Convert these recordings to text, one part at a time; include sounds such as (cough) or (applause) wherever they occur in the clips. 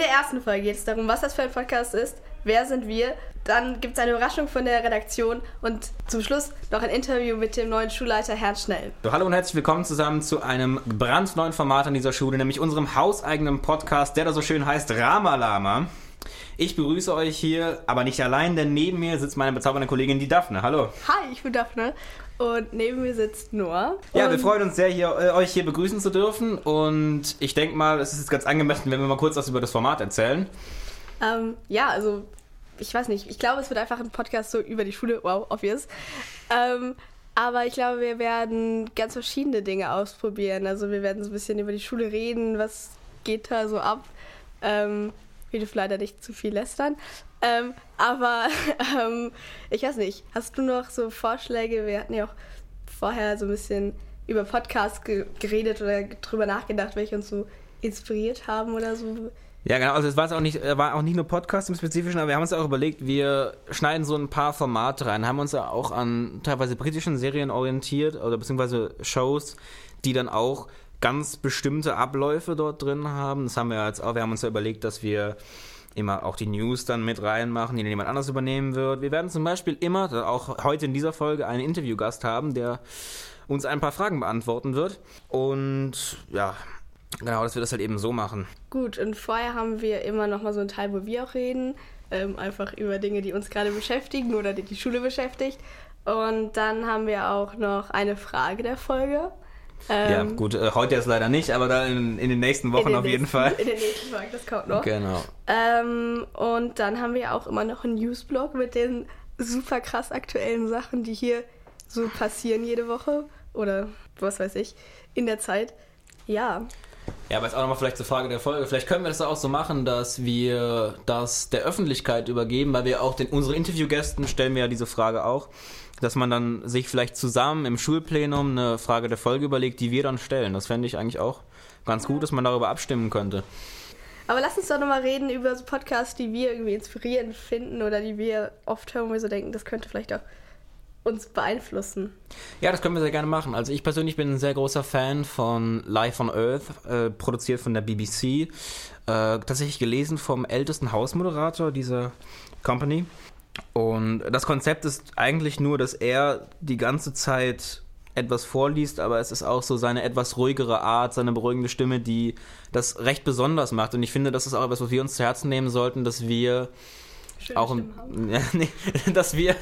der ersten Folge geht es darum, was das für ein Podcast ist, wer sind wir. Dann gibt es eine Überraschung von der Redaktion und zum Schluss noch ein Interview mit dem neuen Schulleiter Herrn Schnell. So, hallo und herzlich willkommen zusammen zu einem brandneuen Format an dieser Schule, nämlich unserem hauseigenen Podcast, der da so schön heißt Ramalama. Ich begrüße euch hier, aber nicht allein, denn neben mir sitzt meine bezaubernde Kollegin, die Daphne. Hallo. Hi, ich bin Daphne und neben mir sitzt Noah. Ja, wir freuen uns sehr, hier, äh, euch hier begrüßen zu dürfen und ich denke mal, es ist jetzt ganz angemessen, wenn wir mal kurz was über das Format erzählen. Ähm, ja, also ich weiß nicht. Ich glaube, es wird einfach ein Podcast so über die Schule. Wow, obvious. Ähm, aber ich glaube, wir werden ganz verschiedene Dinge ausprobieren. Also wir werden so ein bisschen über die Schule reden, was geht da so ab. Ähm, wir dürfen leider nicht zu viel lästern. Ähm, aber (laughs) ähm, ich weiß nicht. Hast du noch so Vorschläge? Wir hatten ja auch vorher so ein bisschen über Podcasts ge geredet oder drüber nachgedacht, welche uns so inspiriert haben oder so. Ja, genau. Also es war auch nicht, äh, war auch nicht nur Podcast im Spezifischen, aber wir haben uns auch überlegt, wir schneiden so ein paar Formate rein, haben uns ja auch an teilweise britischen Serien orientiert oder beziehungsweise Shows, die dann auch ganz bestimmte Abläufe dort drin haben. Das haben wir jetzt auch. Wir haben uns ja überlegt, dass wir immer auch die News dann mit reinmachen, die dann jemand anders übernehmen wird. Wir werden zum Beispiel immer, auch heute in dieser Folge, einen Interviewgast haben, der uns ein paar Fragen beantworten wird. Und ja, genau, dass wir das halt eben so machen. Gut, und vorher haben wir immer noch mal so einen Teil, wo wir auch reden, ähm, einfach über Dinge, die uns gerade beschäftigen oder die die Schule beschäftigt. Und dann haben wir auch noch eine Frage der Folge. Ja, Ähm, gut, äh, heute jetzt leider nicht, aber dann in, in den nächsten Wochen den auf jeden nächsten- Fall. In den nächsten Folgen, das kommt noch. Genau. Ähm, und dann haben wir auch immer noch einen Newsblog mit den super krass aktuellen Sachen, die hier so passieren jede Woche oder was weiß ich, in der Zeit. Ja, Ja, aber jetzt auch nochmal vielleicht zur Frage der Folge. Vielleicht können wir das auch so machen, dass wir das der Öffentlichkeit übergeben, weil wir auch den, unsere Interviewgästen stellen wir ja diese Frage auch, dass man dann sich vielleicht zusammen im Schulplenum eine Frage der Folge überlegt, die wir dann stellen. Das fände ich eigentlich auch ganz gut, dass man darüber abstimmen könnte. Aber lass uns doch nochmal reden über so Podcasts, die wir irgendwie inspirierend finden oder die wir oft hören, wo wir so denken, das könnte vielleicht auch uns beeinflussen. Ja, das können wir sehr gerne machen. Also ich persönlich bin ein sehr großer Fan von Life on Earth, äh, produziert von der BBC. Äh, tatsächlich gelesen vom ältesten Hausmoderator dieser Company. Und das Konzept ist eigentlich nur, dass er die ganze Zeit etwas vorliest, aber es ist auch so seine etwas ruhigere Art, seine beruhigende Stimme, die das recht besonders macht. Und ich finde, das ist auch etwas, was wir uns zu Herzen nehmen sollten, dass wir Schöne auch (laughs) haben. ja, nee, dass wir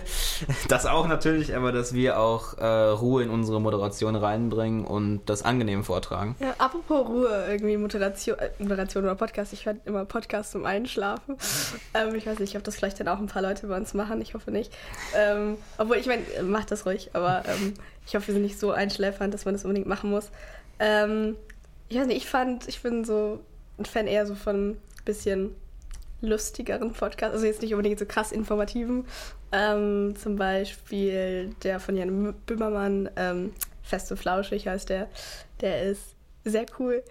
das auch natürlich, aber dass wir auch äh, Ruhe in unsere Moderation reinbringen und das angenehm vortragen. Ja, apropos Ruhe, irgendwie Moderation, äh, Moderation oder Podcast. Ich höre immer Podcast zum Einschlafen. (laughs) Ähm, ich weiß nicht, ob das vielleicht dann auch ein paar Leute bei uns machen. Ich hoffe nicht. Ähm, obwohl, ich meine, macht das ruhig, aber ähm, ich hoffe, wir sind nicht so einschläfernd, dass man das unbedingt machen muss. Ähm, ich weiß nicht, ich fand, ich bin so ein Fan eher so von ein bisschen lustigeren Podcasts, also jetzt nicht unbedingt so krass informativen. Ähm, zum Beispiel der von Jan Böhmermann, ähm, Fest und Flauschig heißt der. Der ist sehr cool.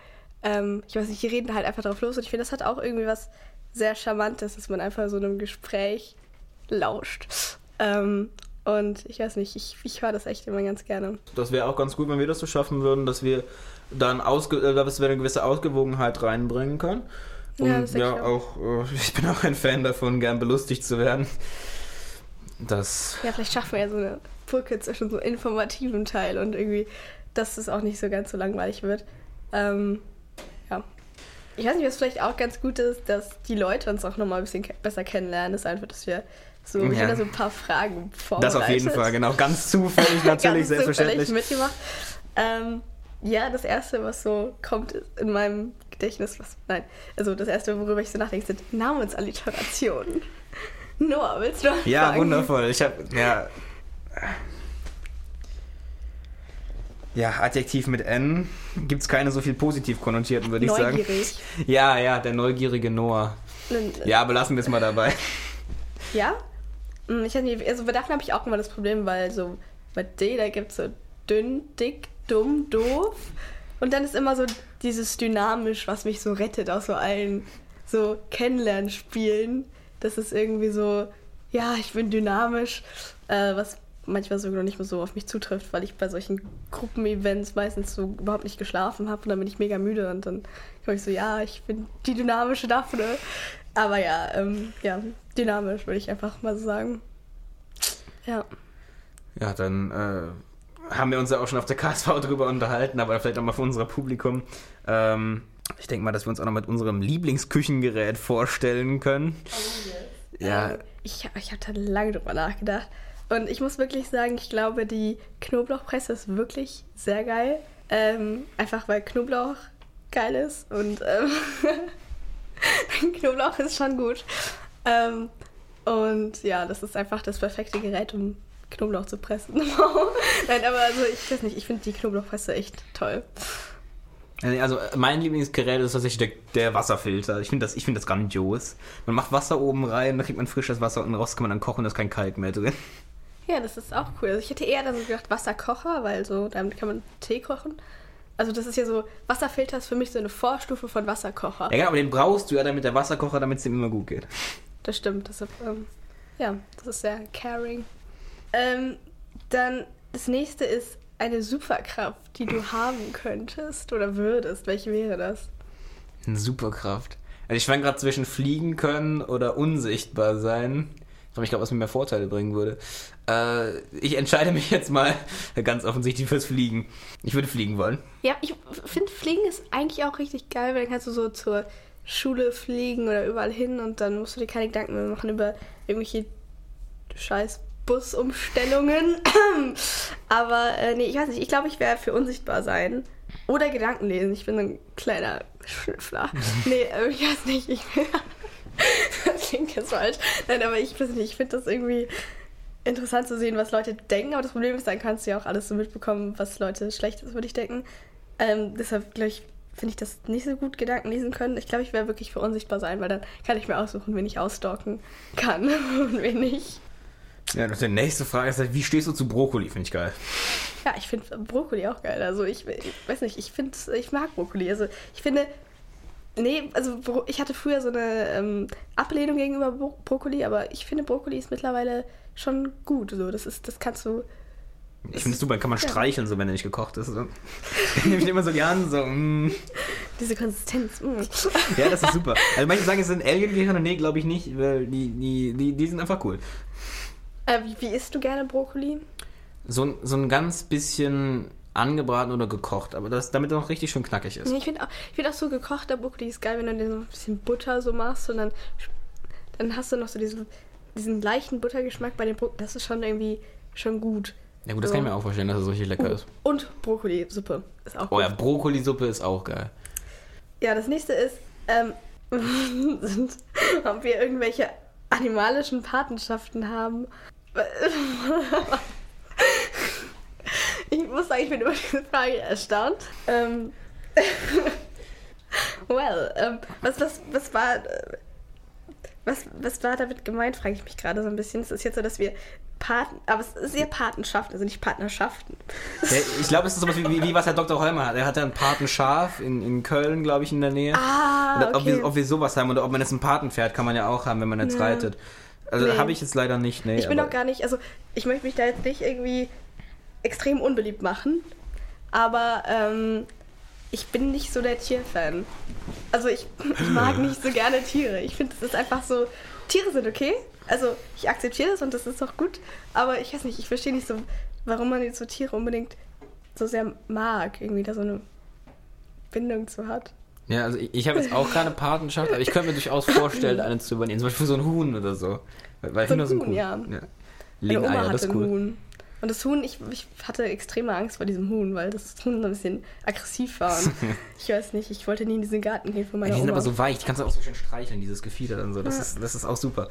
Ähm, ich weiß nicht, die reden halt einfach drauf los und ich finde, das hat auch irgendwie was sehr Charmantes, dass man einfach so einem Gespräch lauscht. Ähm, und ich weiß nicht, ich, ich höre das echt immer ganz gerne. Das wäre auch ganz gut, wenn wir das so schaffen würden, dass wir dann ausge äh, dass wir eine gewisse Ausgewogenheit reinbringen können. Und Ja, ja, auch, äh, (laughs) ich bin auch ein Fan davon, gern belustigt zu werden. Das Ja, vielleicht schaffen wir ja so eine Brücke zwischen so informativen Teil und irgendwie, dass es auch nicht so ganz so langweilig wird. Ähm, ja. Ich weiß nicht, was vielleicht auch ganz gut ist, dass die Leute uns auch nochmal ein bisschen besser kennenlernen, ist einfach, dass wir so, Ja. da so ein paar Fragen vorbereitet. das auf jeden Fall, genau. Ganz zufällig (laughs) natürlich, Ganz selbstverständlich. zufällig mitgemacht. Ähm, ja, das erste, was so kommt in meinem Gedächtnis, was, nein, also das erste, worüber ich so nachdenke, sind Namensalliterationen. (laughs) Noah, willst du Ja, anfangen? wundervoll. Ich habe ja ja Adjektiv mit N gibt es keine so viel positiv konnotierten, würde ich sagen. Neugierig. Ja, ja, der neugierige Noah. Ja, belassen wir es mal dabei. (laughs) Ja? Hm, Ich weiß nicht, also bei Daphne habe ich auch immer das Problem, weil so bei D, da gibt es so dünn, dick, dumm, doof. Und dann ist immer so dieses dynamisch, was mich so rettet aus so allen so Kennenlernspielen. Das ist irgendwie so, ja, ich bin dynamisch, äh, was manchmal sogar noch nicht mehr so auf mich zutrifft, weil ich bei solchen Gruppenevents meistens so überhaupt nicht geschlafen habe und dann bin ich mega müde und dann komme ich so, ja, ich bin die dynamische Daphne. Aber ja, ähm, ja, dynamisch würde ich einfach mal so sagen. Ja. Ja, dann äh, haben wir uns ja auch schon auf der KSV drüber unterhalten, aber vielleicht auch mal für unser Publikum. Ähm, ich denke mal, dass wir uns auch noch mit unserem Lieblingsküchengerät vorstellen können. Ja. Ähm, ich ich habe da lange drüber nachgedacht. Und ich muss wirklich sagen, ich glaube, die Knoblauchpresse ist wirklich sehr geil. Ähm, einfach weil Knoblauch geil ist und ähm, (laughs) Knoblauch ist schon gut. Ähm, und ja, das ist einfach das perfekte Gerät, um Knoblauch zu pressen. (laughs) Nein, aber also ich weiß nicht, ich finde die Knoblauchpresse echt toll. Also mein Lieblingsgerät ist tatsächlich der, der Wasserfilter. Ich finde das, find das grandios. Man macht Wasser oben rein, dann kriegt man frisches Wasser und raus kann man dann kochen, da ist kein Kalk mehr drin. Ja, das ist auch cool. Also ich hätte eher dann gedacht Wasserkocher, weil so damit kann man Tee kochen. Also das ist ja so, Wasserfilter ist für mich so eine Vorstufe von Wasserkocher. Ja, genau, aber den brauchst du ja damit der Wasserkocher, damit es ihm immer gut geht. Das stimmt. Deshalb, ähm, ja, das ist sehr caring. Ähm, dann das nächste ist eine Superkraft, die du haben könntest oder würdest. Welche wäre das? Eine Superkraft. Also ich schwank gerade zwischen fliegen können oder unsichtbar sein. Ich glaube, was mir mehr Vorteile bringen würde. Äh, ich entscheide mich jetzt mal (laughs) ganz offensichtlich fürs Fliegen. Ich würde fliegen wollen. Ja, ich finde, Fliegen ist eigentlich auch richtig geil, weil dann kannst du so zur Schule fliegen oder überall hin und dann musst du dir keine Gedanken mehr machen über irgendwelche scheiß Busumstellungen. (clears throat) Aber äh, nee, ich weiß nicht, ich glaube, ich wäre für unsichtbar sein. Oder Gedanken lesen. Ich bin ein kleiner Schnüffler. (laughs) nee, äh, ich weiß nicht, ich (laughs) das klingt jetzt falsch. Nein, aber ich weiß nicht, ich finde das irgendwie interessant zu sehen, was Leute denken. Aber das Problem ist, dann kannst du ja auch alles so mitbekommen, was Leute Schlechtes über dich denken. Ähm, deshalb, glaube ich, finde ich das nicht so gut Gedanken lesen können. Ich glaube, ich wäre wirklich für unsichtbar sein, weil dann kann ich mir aussuchen, wen ich ausstalken kann (laughs) und wen nicht. Ja, und die nächste Frage ist halt, wie stehst du zu Brokkoli? Finde ich geil. Ja, ich finde Brokkoli auch geil. Also ich, ich weiß nicht, ich finde, ich mag Brokkoli. Also ich finde, Nee, also ich hatte früher so eine ähm, Ablehnung gegenüber Bro Brokkoli, aber ich finde Brokkoli ist mittlerweile schon gut. So, das ist, das kannst du. Ich finde es super, kann man ja. streicheln, so wenn er nicht gekocht ist. So. (laughs) Ich nehme immer so die Hand, so. Mm. Diese Konsistenz. Mm. Ja, das ist super. (laughs) Also manche sagen, es sind Alien-Gehirne, nee, glaube ich nicht, weil die, die, die, die sind einfach cool. Äh, wie, wie isst du gerne Brokkoli? So, so ein ganz bisschen angebraten oder gekocht, aber das, damit er noch richtig schön knackig ist. Ich finde auch, find auch so gekochter Brokkoli ist geil, wenn du den so ein bisschen Butter so machst und dann, dann hast du noch so diesen, diesen leichten Buttergeschmack bei dem Brokkoli. Das ist schon irgendwie schon gut. Ja gut, das so. kann ich mir auch vorstellen, dass es so richtig lecker oh, ist. Und Brokkolisuppe ist auch gut. Oh ja, Brokkolisuppe ist auch geil. Ja, das nächste ist, ähm, (laughs) sind, ob wir irgendwelche animalischen Patenschaften haben. (laughs) Ich muss sagen, ich bin über diese Frage erstaunt. Ähm, (laughs) well, ähm, was, was, was war. Was, was war damit gemeint, frage ich mich gerade so ein bisschen. Es ist jetzt so, dass wir Paten, aber es ist eher Patenschaften, also nicht Partnerschaften. Ja, ich glaube, es ist sowas wie, wie, wie, was Herr Dr. Holmer hat. Er hat ja ein Patenschaf in, in Köln, glaube ich, in der Nähe. Ah, okay. ob, wir, ob wir sowas haben oder ob man jetzt ein Patenpferd kann man ja auch haben, wenn man jetzt ja. reitet. Also nee. habe ich jetzt leider nicht, nee. Ich bin auch gar nicht, also ich möchte mich da jetzt nicht irgendwie extrem unbeliebt machen. Aber ähm, ich bin nicht so der Tierfan. Also ich, ich mag (laughs) nicht so gerne Tiere. Ich finde, es ist einfach so, Tiere sind okay. Also ich akzeptiere das und das ist auch gut. Aber ich weiß nicht, ich verstehe nicht so, warum man jetzt so Tiere unbedingt so sehr mag. Irgendwie da so eine Bindung zu hat. Ja, also ich, ich habe jetzt auch keine Patenschaft, aber ich könnte mir durchaus vorstellen, (laughs) einen zu übernehmen. Zum Beispiel so ein Huhn oder so. Weil so Hühner sind cool. Ja. ja. Legen das ist cool. Huhn. Und das Huhn, ich, ich hatte extreme Angst vor diesem Huhn, weil das Huhn so ein bisschen aggressiv war. (laughs) Ich weiß nicht, ich wollte nie in diesen Garten gehen von meiner ja, Die sind Oma. aber so weich, die kannst du auch so schön streicheln, dieses Gefieder und so. Das, ja. ist, das ist auch super.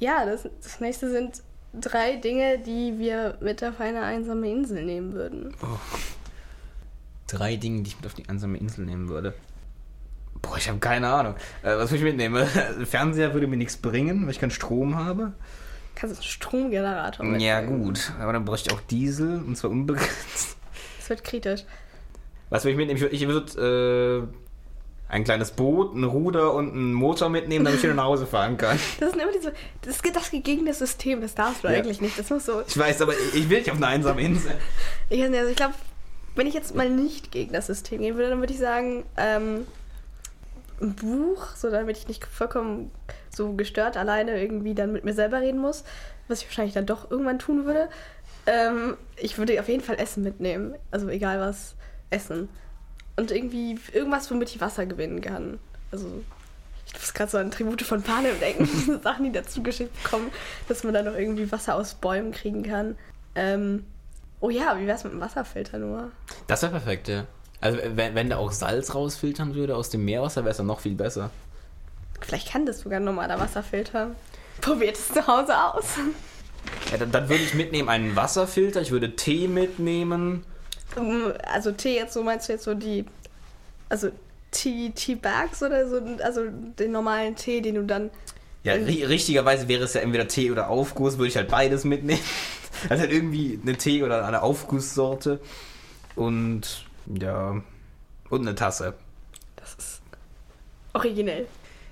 Ja, das, das nächste sind drei Dinge, die wir mit auf eine einsame Insel nehmen würden. Oh. Drei Dinge, die ich mit auf die einsame Insel nehmen würde. Boah, ich habe keine Ahnung. Äh, was würde ich mitnehmen? (laughs) Fernseher würde mir nichts bringen, weil ich keinen Strom habe. Kannst du einen Stromgenerator mitnehmen. Ja, gut. Aber dann bräuchte ich auch Diesel und zwar unbegrenzt. (laughs) Das wird kritisch. Was würde ich mitnehmen? Ich würde. Ich äh, ein kleines Boot, ein Ruder und einen Motor mitnehmen, damit ich wieder nach Hause fahren kann. (laughs) Das sind immer diese. Das ist das gegen das System, das darfst du Ja. eigentlich nicht. Das muss so. Ich weiß, aber ich will nicht auf eine einsame Insel. Ich, weiß nicht, also ich glaube, wenn ich jetzt mal nicht gegen das System gehen würde, dann würde ich sagen, ähm, ein Buch, so damit ich nicht vollkommen so gestört alleine irgendwie dann mit mir selber reden muss, was ich wahrscheinlich dann doch irgendwann tun würde. Ähm, ich würde auf jeden Fall Essen mitnehmen. Also egal was, Essen. Und irgendwie irgendwas, womit ich Wasser gewinnen kann. Also ich muss gerade so an Tribute von Panem denken, (laughs) Sachen, die dazu geschickt bekommen, dass man dann noch irgendwie Wasser aus Bäumen kriegen kann. Ähm, oh ja, wie wär's mit dem Wasserfilter nur? Das wäre perfekt, ja. Also wenn, wenn der auch Salz rausfiltern würde aus dem Meerwasser, wäre es dann noch viel besser. Vielleicht kann das sogar ein normaler Wasserfilter. Probiert es zu Hause aus. Ja, dann, dann würde ich mitnehmen einen Wasserfilter, ich würde Tee mitnehmen. Also Tee jetzt so, meinst du jetzt so die, also Tea, Tea Bags oder so, also den normalen Tee, den du dann, Ja, ri richtigerweise wäre es ja entweder Tee oder Aufguss, würde ich halt beides mitnehmen. (laughs) Also halt irgendwie eine Tee- oder eine Aufgusssorte. Und ja, und eine Tasse. das ist originell.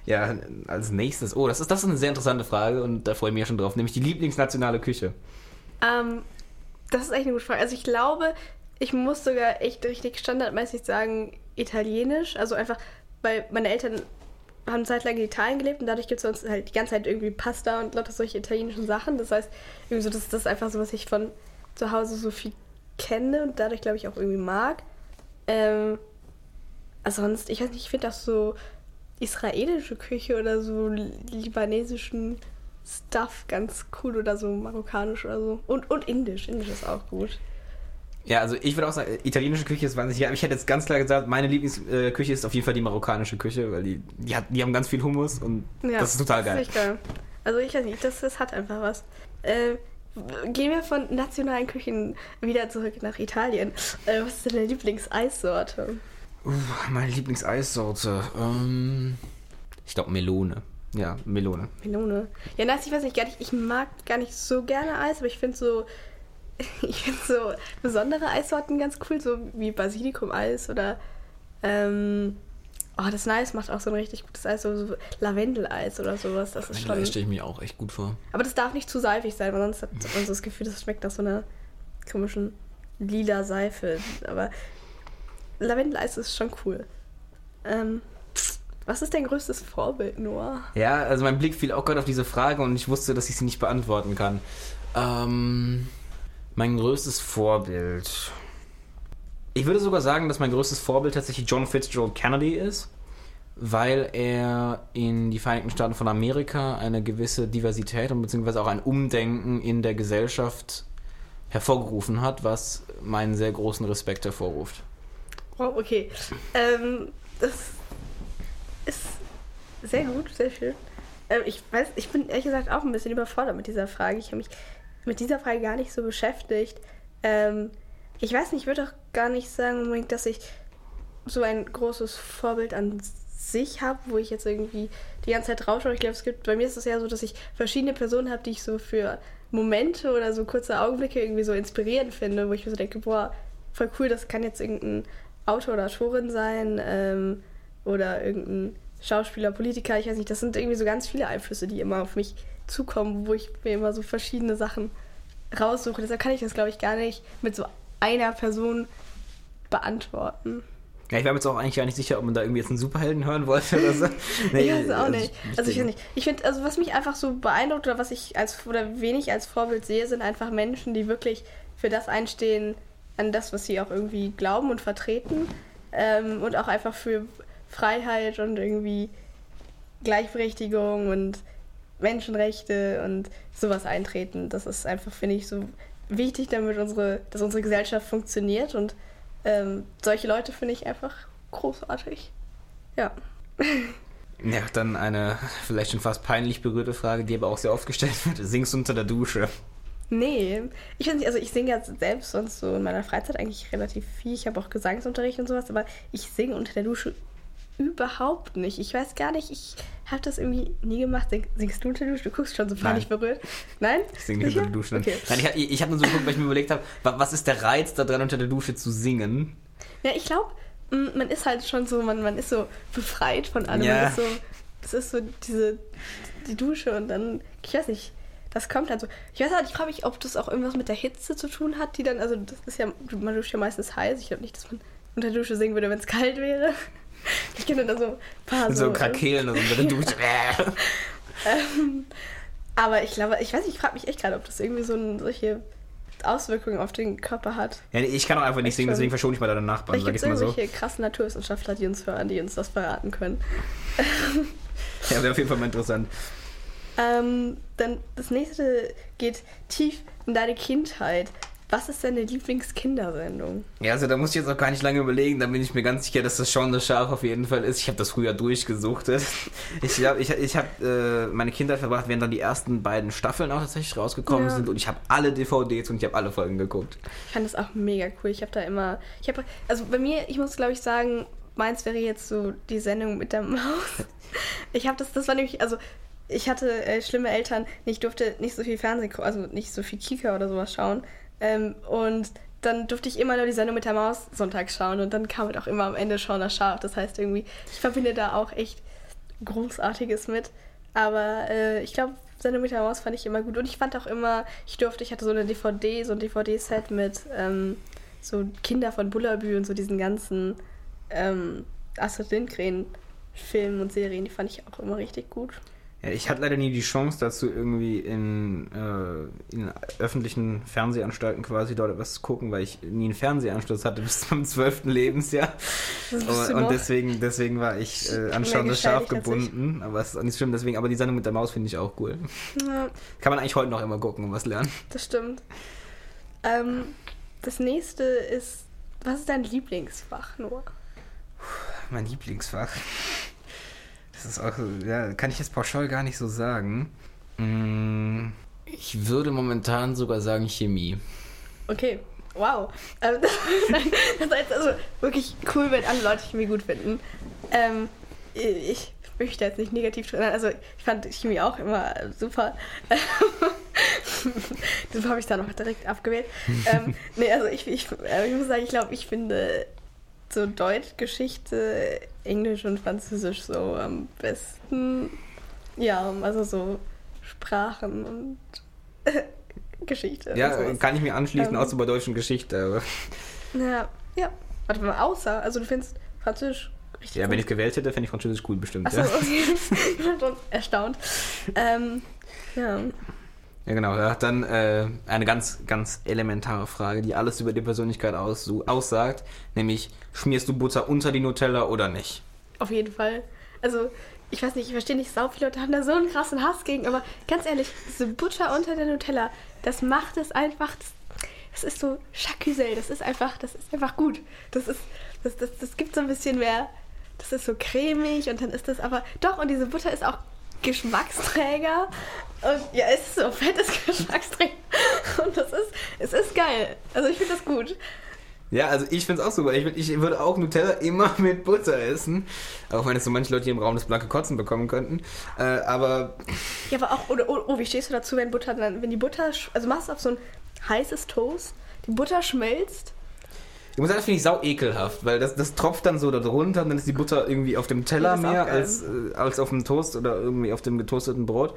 Ja, als nächstes. Oh, das ist, das ist eine sehr interessante Frage und da freue ich mich ja schon drauf. Nämlich die Lieblingsnationale Küche. Ähm, das ist echt eine gute Frage. Also ich glaube, ich muss sogar echt richtig standardmäßig sagen, italienisch. Also einfach, weil meine Eltern haben zeitlang in Italien gelebt und dadurch gibt es uns halt die ganze Zeit irgendwie Pasta und lauter solche italienischen Sachen. Das heißt, irgendwie so, das, das ist einfach so, was ich von zu Hause so viel kenne und dadurch, glaube ich, auch irgendwie mag. Ähm, also sonst, ich weiß nicht, ich finde auch so israelische Küche oder so libanesischen Stuff ganz cool oder so marokkanisch oder so. Und, und indisch. Indisch ist auch gut. Ja, also ich würde auch sagen, italienische Küche ist wahnsinnig. Ja, ich hätte jetzt ganz klar gesagt, meine Lieblingsküche ist auf jeden Fall die marokkanische Küche, weil die, die, hat, die haben ganz viel Hummus und Ja, das ist total geil. echt geil. Also ich weiß nicht, das, das hat einfach was. Äh, gehen wir von nationalen Küchen wieder zurück nach Italien. Äh, was ist denn deine Lieblingseissorte? Uh, meine Lieblingseissorte. Ähm, ich glaube Melone. Ja, Melone. Melone. Ja, nice, ich weiß nicht, gar nicht, ich mag gar nicht so gerne Eis, aber ich finde so, (laughs) ich finde so besondere Eissorten ganz cool, so wie Basilikum-Eis oder, ähm, oh, das Nice macht auch so ein richtig gutes Eis, so, so Lavendel-Eis oder sowas, das ist schon, Das stelle ich mir auch echt gut vor. aber das darf nicht zu seifig sein, weil sonst hat man so das Gefühl, das schmeckt nach so einer komischen lila Seife, aber Lavendel-Eis ist schon cool. Ähm, was ist dein größtes Vorbild, Noah? Ja, also mein Blick fiel auch gerade auf diese Frage und ich wusste, dass ich sie nicht beantworten kann. Ähm, mein größtes Vorbild. Ich würde sogar sagen, dass mein größtes Vorbild tatsächlich John Fitzgerald Kennedy ist, weil er in die Vereinigten Staaten von Amerika eine gewisse Diversität und beziehungsweise auch ein Umdenken in der Gesellschaft hervorgerufen hat, was meinen sehr großen Respekt hervorruft. Wow, okay. Ähm, das ist sehr gut, sehr schön. Ähm, ich weiß, ich bin ehrlich gesagt auch ein bisschen überfordert mit dieser Frage. Ich habe mich mit dieser Frage gar nicht so beschäftigt. Ähm, ich weiß nicht, ich würde auch gar nicht sagen, unbedingt, dass ich so ein großes Vorbild an sich habe, wo ich jetzt irgendwie die ganze Zeit rausschaue. Ich glaube, es gibt, bei mir ist es ja so, dass ich verschiedene Personen habe, die ich so für Momente oder so kurze Augenblicke irgendwie so inspirierend finde, wo ich mir so denke, boah, voll cool, das kann jetzt irgendein Autor oder Autorin sein ähm, oder irgendein Schauspieler, Politiker, ich weiß nicht, das sind irgendwie so ganz viele Einflüsse, die immer auf mich zukommen, wo ich mir immer so verschiedene Sachen raussuche. Deshalb kann ich das, glaube ich, gar nicht mit so einer Person beantworten. Ja, ich war mir jetzt auch eigentlich gar nicht sicher, ob man da irgendwie jetzt einen Superhelden hören wollte oder so. (laughs) Nee, ich weiß es auch also nicht. Also ich weiß nicht. Ich finde, also was mich einfach so beeindruckt oder was ich als oder wenig als Vorbild sehe, sind einfach Menschen, die wirklich für das einstehen, an das, was sie auch irgendwie glauben und vertreten. Ähm, und auch einfach für Freiheit und irgendwie Gleichberechtigung und Menschenrechte und sowas eintreten. Das ist einfach, finde ich, so wichtig, damit unsere, dass unsere Gesellschaft funktioniert. Und ähm, solche Leute finde ich einfach großartig. Ja. (laughs) Ja, dann eine vielleicht schon fast peinlich berührte Frage, die aber auch sehr oft gestellt wird. Singst du unter der Dusche? Nee, ich finde, also ich singe ja selbst sonst so in meiner Freizeit eigentlich relativ viel. Ich habe auch Gesangsunterricht und sowas, aber ich singe unter der Dusche überhaupt nicht. Ich weiß gar nicht, ich habe das irgendwie nie gemacht. Sing, singst du unter der Dusche? Du guckst schon so peinlich berührt. Nein? Ich singe nicht unter der Dusche. Okay. Nein, ich, ich, habe nur so geguckt, weil ich mir überlegt habe, wa- was ist der Reiz daran, unter der Dusche zu singen? Ja, ich glaube, man ist halt schon so, man, man ist so befreit von allem. Ja. Man ist so, das ist so diese, die Dusche und dann, ich weiß nicht, das kommt dann so. Ich weiß halt, ich frage mich, ob das auch irgendwas mit der Hitze zu tun hat, die dann, also das ist ja, man duscht ja meistens heiß. Ich glaube nicht, dass man unter der Dusche singen würde, wenn es kalt wäre. (laughs) Ich kenne dann so ein paar Mit so. so Krakelen und so unter der Dusche. Ähm, aber ich glaube, ich weiß nicht, ich frage mich echt gerade, ob das irgendwie so ein, solche Auswirkungen auf den Körper hat. ja, ich kann auch einfach nicht singen, deswegen verschone ich mal deine Nachbarn, Vielleicht gibt ich es mal so. irgendwelche krassen Naturwissenschaftler, die uns hören, die uns das verraten können. (laughs) Ja, wäre auf jeden Fall mal interessant. Ähm, dann das nächste geht tief in deine Kindheit. Was ist deine Lieblingskindersendung? Ja, also da muss ich jetzt auch gar nicht lange überlegen, da bin ich mir ganz sicher, dass das Shaun the Shark auf jeden Fall ist. Ich habe das früher durchgesuchtet. (laughs) Ich glaube, ich, ich habe äh, meine Kindheit verbracht, während dann die ersten beiden Staffeln auch tatsächlich rausgekommen Ja. sind und ich habe alle DVDs und ich habe alle Folgen geguckt. Ich fand das auch mega cool. Ich habe da immer, ich habe, also bei mir, ich muss glaube ich sagen, meins wäre jetzt so die Sendung mit der Maus. (laughs) Ich habe das, das war nämlich, also ich hatte äh, schlimme Eltern, ich durfte nicht so viel Fernsehen, also nicht so viel Kika oder sowas schauen. Ähm, und dann durfte ich immer nur die Sendung mit der Maus sonntags schauen und dann kam halt auch immer am Ende Shaun der Schaf. Das heißt irgendwie, ich verbinde da auch echt Großartiges mit. Aber äh, ich glaube, Sendung mit der Maus fand ich immer gut. Und ich fand auch immer, ich durfte, ich hatte so eine DVD, so ein DVD-Set mit ähm, so Kinder von Bullabü und so diesen ganzen ähm, Astrid Lindgren-Filmen und Serien, die fand ich auch immer richtig gut. Ja, ich hatte leider nie die Chance dazu, irgendwie in, äh, in öffentlichen Fernsehanstalten quasi dort etwas zu gucken, weil ich nie einen Fernsehanschluss hatte bis zum 12. Lebensjahr. Und, und deswegen, deswegen war ich äh, an Mehr Shaun the Shark geschädigt als gebunden. Aber es ist auch nicht schlimm, deswegen, aber die Sendung mit der Maus finde ich auch cool. Ja, Kann man eigentlich heute noch immer gucken und was lernen. das stimmt. Ähm, das nächste ist, was ist dein Lieblingsfach, Noah? Mein Lieblingsfach. Das ist auch, ja, kann ich jetzt pauschal gar nicht so sagen. Mm, Ich würde momentan sogar sagen Chemie. Okay, wow. Ähm, (laughs) das heißt also wirklich cool, wenn alle Leute Chemie gut finden. Ähm, ich möchte jetzt nicht negativ drin. Also ich fand Chemie auch immer super. (laughs) Deshalb habe ich da noch direkt abgewählt. ähm, (laughs) nee, also ich, ich, äh, ich muss sagen, ich glaube, ich finde so Deutsch, Geschichte, Englisch und Französisch so am besten. Ja, also so Sprachen und (laughs) Geschichte. Ja, sowas. kann ich mir anschließen, Ähm. außer bei deutschen Geschichte. (laughs) Ja, ja. Warte mal, außer, also du findest Französisch richtig ja, gut. wenn ich gewählt hätte, fände ich Französisch cool bestimmt. Achso, Ja. okay. (laughs) ich bin schon erstaunt. Ähm, ja. Ja, genau. Ja, dann äh, eine ganz, ganz elementare Frage, die alles über die Persönlichkeit aus, aussagt, nämlich schmierst du Butter unter die Nutella oder nicht? Auf jeden Fall. Also, ich weiß nicht, ich verstehe nicht, sau viele Leute haben da so einen krassen Hass gegen, aber ganz ehrlich, diese Butter unter der Nutella, das macht es einfach, das, das ist so Chacusel, das ist einfach, das ist einfach gut. Das ist, das, das, das gibt so ein bisschen mehr, das ist so cremig und dann ist das aber, doch, und diese Butter ist auch Geschmacksträger und ja, es ist so fettes (laughs) Geschmacksträger und das ist, es ist geil. Also ich finde das gut. Ja, also ich finde es auch super. Ich, ich würde auch Nutella immer (laughs) mit Butter essen. Auch wenn es so manche Leute hier im Raum das blanke Kotzen bekommen könnten. Äh, aber Ja, aber auch, oder, oh, oh, wie stehst du dazu, wenn Butter dann, wenn die Butter, also machst du auf so ein heißes Toast, die Butter schmilzt. Ich muss sagen, das finde ich sau ekelhaft, weil das, das tropft dann so da drunter und dann ist die Butter irgendwie auf dem Teller mehr als, äh, als auf dem Toast oder irgendwie auf dem getoasteten Brot.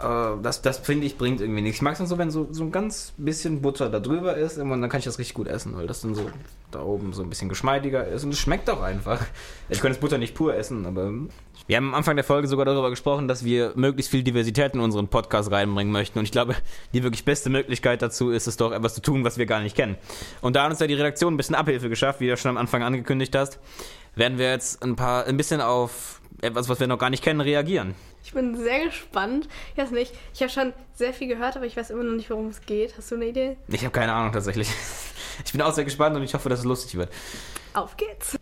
Äh, das das finde ich bringt irgendwie nichts. Ich mag es dann so, wenn so, so ein ganz bisschen Butter da drüber ist und dann kann ich das richtig gut essen, weil das dann so da oben so ein bisschen geschmeidiger ist und es schmeckt auch einfach. Ich könnte das Butter nicht pur essen, aber wir haben am Anfang der Folge sogar darüber gesprochen, dass wir möglichst viel Diversität in unseren Podcast reinbringen möchten. Und ich glaube, die wirklich beste Möglichkeit dazu ist es doch, etwas zu tun, was wir gar nicht kennen. Und da hat uns ja die Redaktion ein bisschen Abhilfe geschafft, wie du schon am Anfang angekündigt hast, werden wir jetzt ein paar, ein bisschen auf etwas, was wir noch gar nicht kennen, reagieren. Ich bin sehr gespannt. Ich weiß nicht, ich habe schon sehr viel gehört, aber ich weiß immer noch nicht, worum es geht. Hast du eine Idee? Ich habe keine Ahnung tatsächlich. Ich bin auch sehr gespannt und ich hoffe, dass es lustig wird. Auf geht's.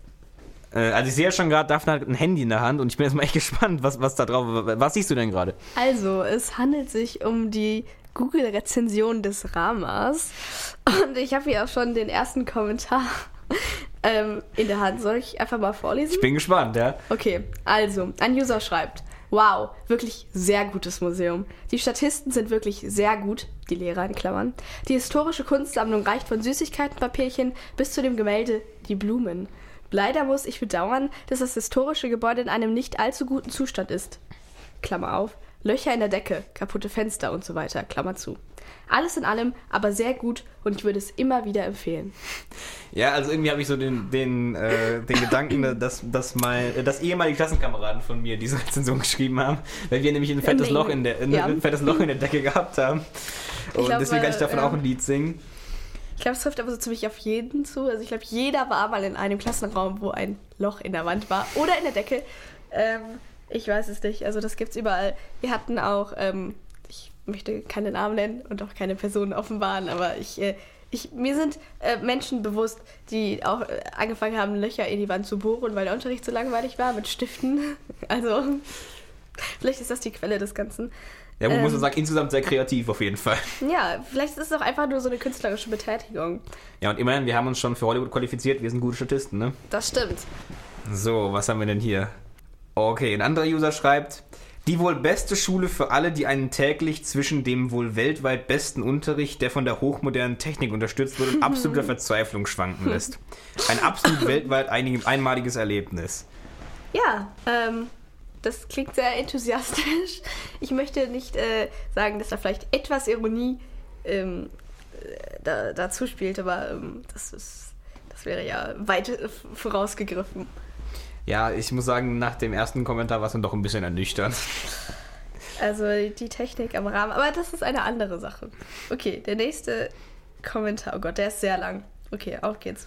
Äh, also ich sehe ja schon gerade, Daphne hat ein Handy in der Hand und ich bin jetzt mal echt (laughs) gespannt, was, was da drauf Was siehst du denn gerade? Also, es handelt sich um die Google-Rezension des Ramas. Und ich habe hier auch schon den ersten Kommentar (laughs) ähm, in der Hand. Soll ich einfach mal vorlesen? Ich bin gespannt, ja. Okay, also, ein User schreibt. Wow, wirklich sehr gutes Museum. Die Statisten sind wirklich sehr gut, die Lehrer in Klammern. Die historische Kunstsammlung reicht von Süßigkeitenpapierchen bis zu dem Gemälde Die Blumen. Leider muss ich bedauern, dass das historische Gebäude in einem nicht allzu guten Zustand ist. Klammer auf. Löcher in der Decke, kaputte Fenster und so weiter. Klammer zu. Alles in allem aber sehr gut und ich würde es immer wieder empfehlen. Ja, also irgendwie habe ich so den, den, äh, den Gedanken, (laughs) dass, dass, mein, dass ehemalige Klassenkameraden von mir diese Rezension geschrieben haben, weil wir nämlich ein fettes, Loch in, der, ein, ja. fettes Loch in der Decke gehabt haben. Und glaub, deswegen kann ich davon ja. auch ein Lied singen. Ich glaube, es trifft aber so ziemlich auf jeden zu. Also ich glaube, jeder war mal in einem Klassenraum, wo ein Loch in der Wand war oder in der Decke. Ähm, ich weiß es nicht. Also das gibt es überall. Wir hatten auch, ähm, ich möchte keine Namen nennen und auch keine Personen offenbaren, aber ich, äh, ich, mir sind äh, Menschen bewusst, die auch äh, angefangen haben, Löcher in die Wand zu bohren, weil der Unterricht so langweilig war mit Stiften. (laughs) Also vielleicht ist das die Quelle des Ganzen. Ja, man ähm, muss man sagen, insgesamt sehr kreativ auf jeden Fall. Ja, vielleicht ist es auch einfach nur so eine künstlerische Betätigung. Ja, und immerhin, wir haben uns schon für Hollywood qualifiziert, wir sind gute Statisten, ne? Das stimmt. So, was haben wir denn hier? Okay, ein anderer User schreibt, die wohl beste Schule für alle, die einen täglich zwischen dem wohl weltweit besten Unterricht, der von der hochmodernen Technik unterstützt wird, und absoluter (laughs) Verzweiflung schwanken lässt. Ein absolut (laughs) weltweit einmaliges Erlebnis. Ja, ähm, das klingt sehr enthusiastisch. Ich möchte nicht äh, sagen, dass da vielleicht etwas Ironie ähm, äh, da, dazu spielt, aber ähm, das, ist, das wäre ja weit vorausgegriffen. Ja, ich muss sagen, nach dem ersten Kommentar war es dann doch ein bisschen ernüchternd. Also die Technik am Rahmen, aber das ist eine andere Sache. Okay, der nächste Kommentar, oh Gott, der ist sehr lang. Okay, auf geht's.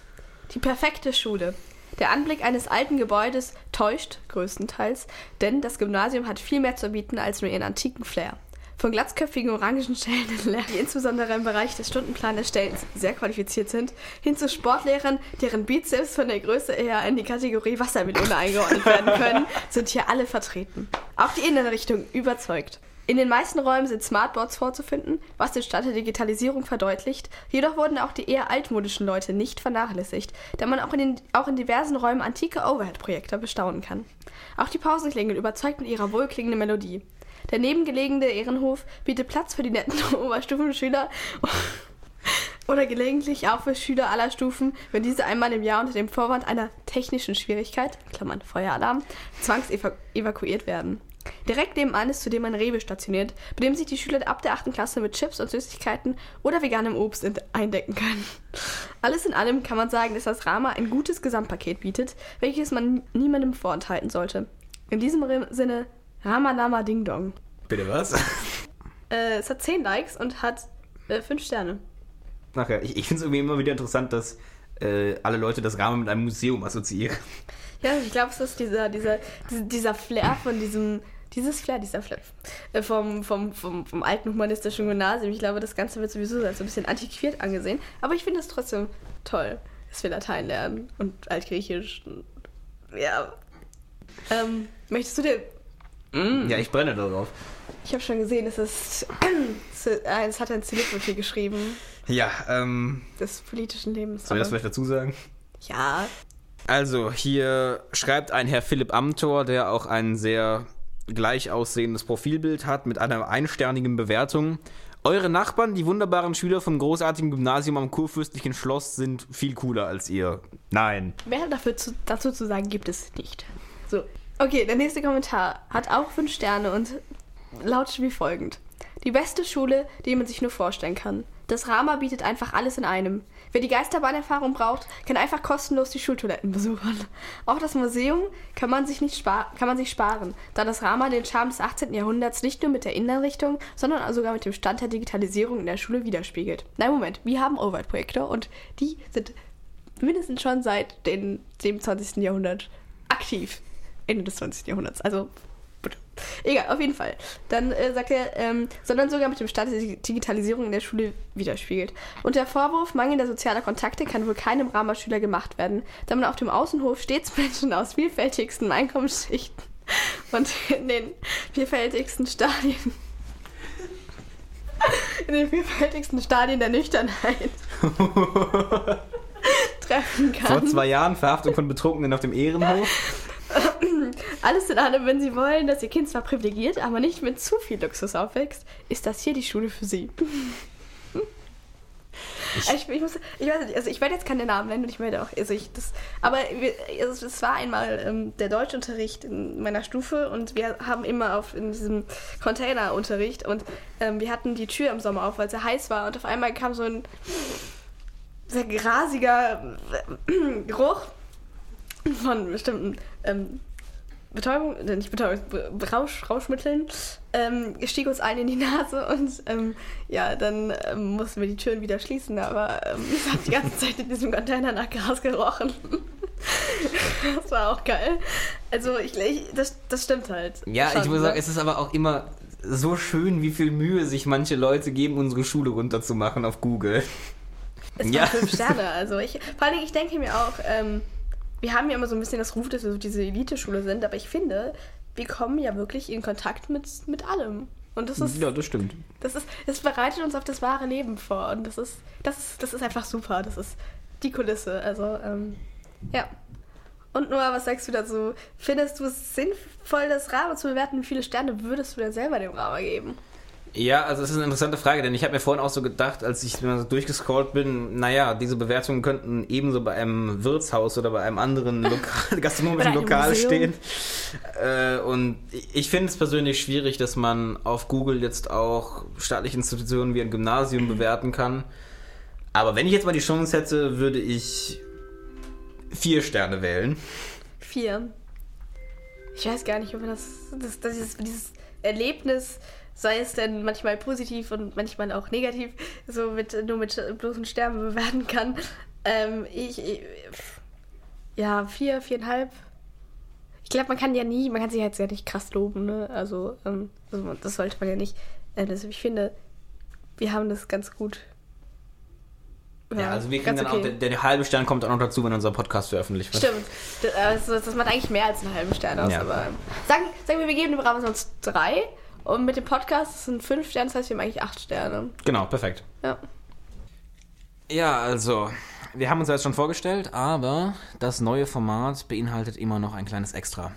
Die perfekte Schule. Der Anblick eines alten Gebäudes täuscht größtenteils, denn das Gymnasium hat viel mehr zu bieten als nur ihren antiken Flair. Von glatzköpfigen Orangenstellen, die insbesondere im Bereich des Stundenplanerstellens sehr qualifiziert sind, hin zu Sportlehrern, deren Bizeps von der Größe eher in die Kategorie Wassermelone eingeordnet werden können, sind hier alle vertreten. Auch die Innenrichtung überzeugt. In den meisten Räumen sind Smartboards vorzufinden, was den Stand der Digitalisierung verdeutlicht. Jedoch wurden auch die eher altmodischen Leute nicht vernachlässigt, da man auch in, den, auch in diversen Räumen antike Overhead-Projekte bestaunen kann. Auch die Pausenklingel überzeugt mit ihrer wohlklingenden Melodie. Der nebengelegene Ehrenhof bietet Platz für die netten (laughs) Oberstufenschüler (laughs) oder gelegentlich auch für Schüler aller Stufen, wenn diese einmal im Jahr unter dem Vorwand einer technischen Schwierigkeit, Klammern Feueralarm, zwangsevakuiert werden. Direkt nebenan ist zudem ein Rewe stationiert, bei dem sich die Schüler ab der 8. Klasse mit Chips und Süßigkeiten oder veganem Obst eindecken können. (laughs) Alles in allem kann man sagen, dass das Rama ein gutes Gesamtpaket bietet, welches man niemandem vorenthalten sollte. In diesem Sinne Ramalama Ding Dong. Bitte was? (laughs) Äh, es hat 10 Likes und hat 5 äh, Sterne. Ach ja, ich, ich finde es irgendwie immer wieder interessant, dass äh, alle Leute das Rahmen mit einem Museum assoziieren. Ja, ich glaube, es ist dieser, dieser, dieser Flair von diesem, dieses Flair, dieser Flair äh, vom, vom, vom, vom alten humanistischen Gymnasium. Ich glaube, das Ganze wird sowieso als so ein bisschen antiquiert angesehen. Aber ich finde es trotzdem toll, dass wir Latein lernen und Altgriechisch. Ja. Ähm, möchtest du dir Mm. Ja, ich brenne darauf. Ich habe schon gesehen, es ist. (clears throat) es hat ein Celebrity geschrieben. Ja, ähm. Des politischen Lebens. Soll ich das vielleicht dazu sagen? Ja. Also, hier schreibt ein Herr Philipp Amthor, der auch ein sehr gleich aussehendes Profilbild hat mit einer einsternigen Bewertung. Eure Nachbarn, die wunderbaren Schüler vom großartigen Gymnasium am Kurfürstlichen Schloss, sind viel cooler als ihr. Nein. Mehr dafür zu, dazu zu sagen gibt es nicht. So, Okay, der nächste Kommentar hat auch fünf Sterne und lautet wie folgend. Die beste Schule, die man sich nur vorstellen kann. Das Rama bietet einfach alles in einem. Wer die Geisterbahnerfahrung braucht, kann einfach kostenlos die Schultoiletten besuchen. Auch das Museum kann man sich, nicht kann man sich sparen, da das Rama den Charme des 18. Jahrhunderts nicht nur mit der Innenrichtung, sondern sogar mit dem Stand der Digitalisierung in der Schule widerspiegelt. Nein, Moment, wir haben Overhead-Projektor und die sind mindestens schon seit dem 27. Jahrhundert aktiv. Ende des 20. Jahrhunderts. Also, egal, auf jeden Fall. Dann äh, sagt er, ähm, sondern sogar mit dem Stand der Digitalisierung in der Schule widerspiegelt. Und der Vorwurf mangelnder sozialer Kontakte kann wohl keinem Rama-Schüler gemacht werden, da man auf dem Außenhof stets Menschen aus vielfältigsten Einkommensschichten (laughs) und in den vielfältigsten Stadien (laughs) in den vielfältigsten Stadien der Nüchternheit (laughs) treffen kann. Vor zwei Jahren Verhaftung von Betrunkenen auf dem Ehrenhof. Alles in allem, wenn Sie wollen, dass Ihr Kind zwar privilegiert, aber nicht mit zu viel Luxus aufwächst, ist das hier die Schule für Sie. Ich, ich, ich, muss, ich weiß nicht, also ich werde jetzt keine Namen nennen und ich werde auch, also ich, das, aber also es war einmal ähm, der Deutschunterricht in meiner Stufe und wir haben immer auf in diesem Containerunterricht und ähm, wir hatten die Tür im Sommer auf, weil es sehr heiß war und auf einmal kam so ein sehr grasiger äh, (clears throat) Geruch von bestimmten ähm, Betäubung, äh, nicht Betäubung, Rausch, Rauschmitteln, ähm, stieg uns allen in die Nase und ähm, ja, dann ähm, mussten wir die Türen wieder schließen, aber ähm, es hat die ganze Zeit in diesem Container nach Gras gerochen. (laughs) das war auch geil. Also ich, ich das, das stimmt halt. Ja, schon, ich muss sagen, ne? es ist aber auch immer so schön, wie viel Mühe sich manche Leute geben, unsere Schule runterzumachen auf Google. Es ja. fünf Sterne, also ich, vor allem ich denke mir auch, ähm, wir haben ja immer so ein bisschen das Ruf, dass wir so diese Elite-Schule sind, aber ich finde, wir kommen ja wirklich in Kontakt mit, mit allem. Und das ist. Ja, das stimmt. Das, ist, das bereitet uns auf das wahre Leben vor. Und das ist, das ist, das ist einfach super. Das ist die Kulisse. Also, ähm, ja. Und Noah, was sagst du dazu? Findest du es sinnvoll, das Rama zu bewerten? Wie viele Sterne würdest du denn selber dem Rama geben? Ja, also es ist eine interessante Frage, denn ich habe mir vorhin auch so gedacht, als ich durchgescrollt bin, naja, diese Bewertungen könnten ebenso bei einem Wirtshaus oder bei einem anderen (laughs) Lokal, gastronomischen Lokal Museum. stehen. Äh, und ich finde es persönlich schwierig, dass man auf Google jetzt auch staatliche Institutionen wie ein Gymnasium bewerten kann. Aber wenn ich jetzt mal die Chance hätte, würde ich vier Sterne wählen. Vier. Ich weiß gar nicht, ob man das, das, das dieses Erlebnis sei es denn manchmal positiv und manchmal auch negativ, so mit, nur mit bloßen Sterben (laughs) bewerten kann. Ähm, ich, ich, ja, vier, viereinhalb. Ich glaube, man kann ja nie, man kann sich jetzt ja nicht krass loben, ne? Also, ähm, also das sollte man ja nicht. Äh, ich finde, wir haben das ganz gut. Ja, ja also wir kriegen dann okay. auch, der, der, halbe Stern kommt auch noch dazu, wenn unser Podcast veröffentlicht wird. Stimmt. Das, also, das macht eigentlich mehr als einen halben Stern aus, ja. aber sagen, sagen wir, wir geben dem Rahmen sonst drei. Und mit dem Podcast sind fünf Sterne, das heißt, wir haben eigentlich acht Sterne. Genau, perfekt. Ja. Ja, also, wir haben uns ja jetzt schon vorgestellt, aber das neue Format beinhaltet immer noch ein kleines Extra.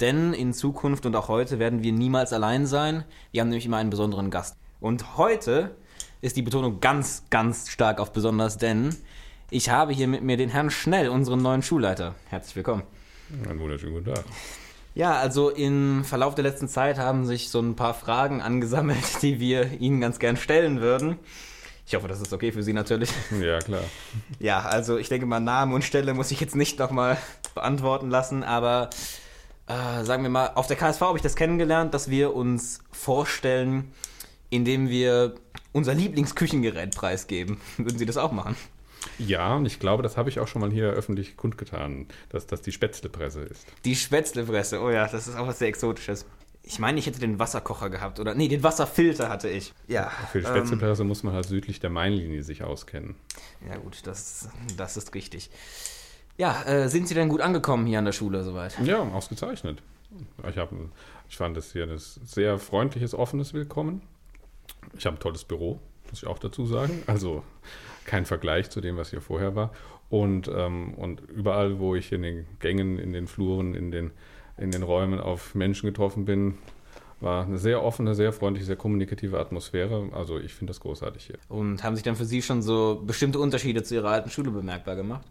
Denn in Zukunft und auch heute werden wir niemals allein sein. Wir haben nämlich immer einen besonderen Gast. Und heute ist die Betonung ganz, ganz stark auf besonders, denn ich habe hier mit mir den Herrn Schnell, unseren neuen Schulleiter. Herzlich willkommen. Einen wunderschönen guten Tag. Ja, also im Verlauf der letzten Zeit haben sich so ein paar Fragen (laughs) angesammelt, die wir Ihnen ganz gern stellen würden. Ich hoffe, das ist okay für Sie natürlich. (laughs) Ja, klar. Ja, also ich denke mal, Name und Stelle muss ich jetzt nicht nochmal beantworten lassen, aber äh, sagen wir mal, auf der KSV habe ich das kennengelernt, dass wir uns vorstellen, indem wir unser Lieblingsküchengerät preisgeben. (laughs) Würden Sie das auch machen? Ja, und ich glaube, das habe ich auch schon mal hier öffentlich kundgetan, dass das die Spätzlepresse ist. Die Spätzlepresse, oh ja, das ist auch was sehr Exotisches. Ich meine, ich hätte den Wasserkocher gehabt oder nee, den Wasserfilter hatte ich. Ja. Für die Spätzlepresse ähm, muss man halt südlich der Mainlinie sich auskennen. Ja gut, das, das ist richtig. Ja, äh, sind Sie denn gut angekommen hier an der Schule soweit? Ja, ausgezeichnet. Ich, hab, ich fand das hier ein sehr freundliches, offenes Willkommen. Ich habe ein tolles Büro, muss ich auch dazu sagen. Also kein Vergleich zu dem, was hier vorher war. Und, ähm, und überall, wo ich in den Gängen, in den Fluren, in den, in den Räumen auf Menschen getroffen bin, war eine sehr offene, sehr freundliche, sehr kommunikative Atmosphäre. Also ich finde das großartig hier. Und haben sich dann für Sie schon so bestimmte Unterschiede zu Ihrer alten Schule bemerkbar gemacht?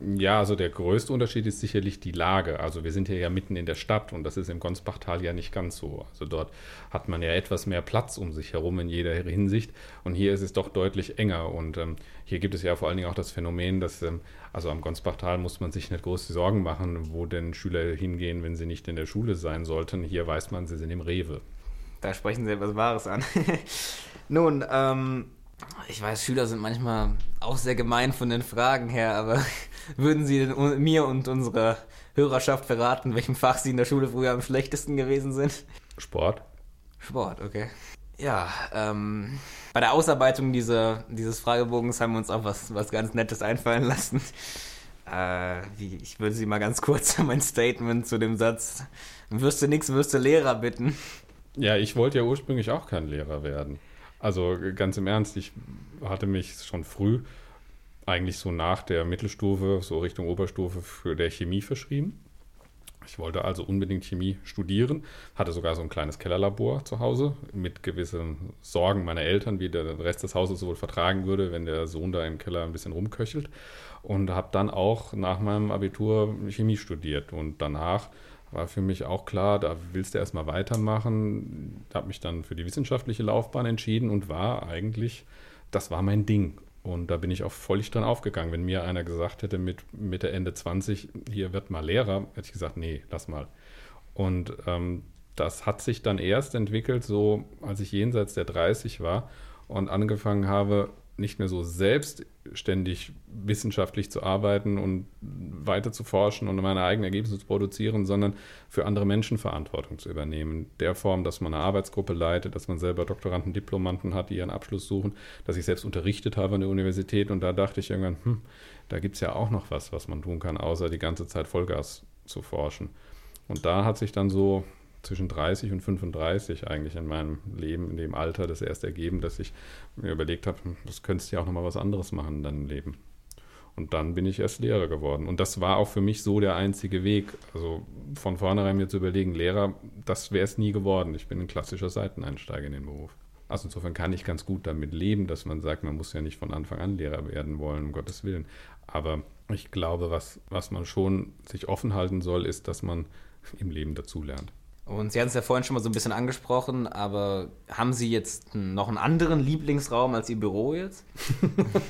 Ja, also der größte Unterschied ist sicherlich die Lage. Also wir sind hier ja mitten in der Stadt und das ist im Gonsbachtal ja nicht ganz so. Also dort hat man ja etwas mehr Platz um sich herum in jeder Hinsicht und hier ist es doch deutlich enger und ähm, hier gibt es ja vor allen Dingen auch das Phänomen, dass ähm, also am Gonsbachtal muss man sich nicht große Sorgen machen, wo denn Schüler hingehen, wenn sie nicht in der Schule sein sollten. Hier weiß man, sie sind im Rewe. Da sprechen Sie etwas Wahres an. (laughs) Nun, ähm, ich weiß, Schüler sind manchmal auch sehr gemein von den Fragen her, aber (laughs) würden Sie denn mir und unserer Hörerschaft verraten, welchem Fach Sie in der Schule früher am schlechtesten gewesen sind? Sport. Sport, okay. Ja, ähm, bei der Ausarbeitung dieser, dieses Fragebogens haben wir uns auch was, was ganz Nettes einfallen lassen. Äh, wie, ich würde Sie mal ganz kurz (laughs) mein Statement zu dem Satz, wirst du nix, wirst du Lehrer bitten. Ja, ich wollte ja ursprünglich auch kein Lehrer werden. Also ganz im Ernst, ich hatte mich schon früh, eigentlich so nach der Mittelstufe, so Richtung Oberstufe, für der Chemie verschrieben. Ich wollte also unbedingt Chemie studieren, hatte sogar so ein kleines Kellerlabor zu Hause mit gewissen Sorgen meiner Eltern, wie der Rest des Hauses wohl vertragen würde, wenn der Sohn da im Keller ein bisschen rumköchelt. Und habe dann auch nach meinem Abitur Chemie studiert. Und danach war für mich auch klar, da willst du erstmal weitermachen. Habe mich dann für die wissenschaftliche Laufbahn entschieden und war eigentlich, das war mein Ding. Und da bin ich auch völlig dran aufgegangen. Wenn mir einer gesagt hätte mit Mitte, Ende 20, hier wird mal Lehrer, hätte ich gesagt, nee, lass mal. Und ähm, das hat sich dann erst entwickelt, so als ich jenseits der 30 war und angefangen habe, nicht mehr so selbstständig wissenschaftlich zu arbeiten und weiter zu forschen und meine eigenen Ergebnisse zu produzieren, sondern für andere Menschen Verantwortung zu übernehmen. Der Form, dass man eine Arbeitsgruppe leitet, dass man selber Doktoranden, Diplomanten hat, die ihren Abschluss suchen, dass ich selbst unterrichtet habe an der Universität und da dachte ich irgendwann, hm, da gibt es ja auch noch was, was man tun kann, außer die ganze Zeit Vollgas zu forschen. Und da hat sich dann so zwischen 30 und 35 eigentlich in meinem Leben, in dem Alter, das erst ergeben, dass ich mir überlegt habe, hm, das könntest du ja auch nochmal was anderes machen in deinem Leben. Und dann bin ich erst Lehrer geworden. Und das war auch für mich so der einzige Weg. Also von vornherein mir zu überlegen, Lehrer, das wäre es nie geworden. Ich bin ein klassischer Seiteneinsteiger in den Beruf. Also insofern kann ich ganz gut damit leben, dass man sagt, man muss ja nicht von Anfang an Lehrer werden wollen, um Gottes Willen. Aber ich glaube, was, was man schon sich offen halten soll, ist, dass man im Leben dazulernt. Und Sie hatten es ja vorhin schon mal so ein bisschen angesprochen, aber haben Sie jetzt noch einen anderen Lieblingsraum als Ihr Büro jetzt? (laughs)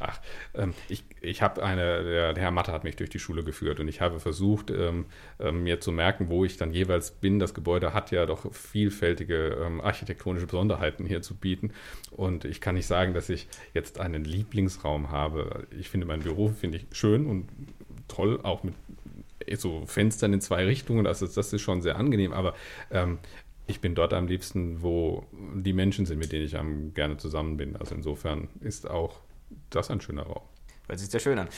Ach, ähm, ich, ich habe eine, der, Herr Matte hat mich durch die Schule geführt und ich habe versucht, ähm, ähm, mir zu merken, wo ich dann jeweils bin. Das Gebäude hat ja doch vielfältige ähm, architektonische Besonderheiten hier zu bieten. Und ich kann nicht sagen, dass ich jetzt einen Lieblingsraum habe. Ich finde mein Büro finde ich schön und toll, auch mit so Fenstern in zwei Richtungen, also das ist schon sehr angenehm, aber ähm, ich bin dort am liebsten, wo die Menschen sind, mit denen ich am gerne zusammen bin. Also insofern ist auch das ein schöner Raum. Hört sich sehr schön an.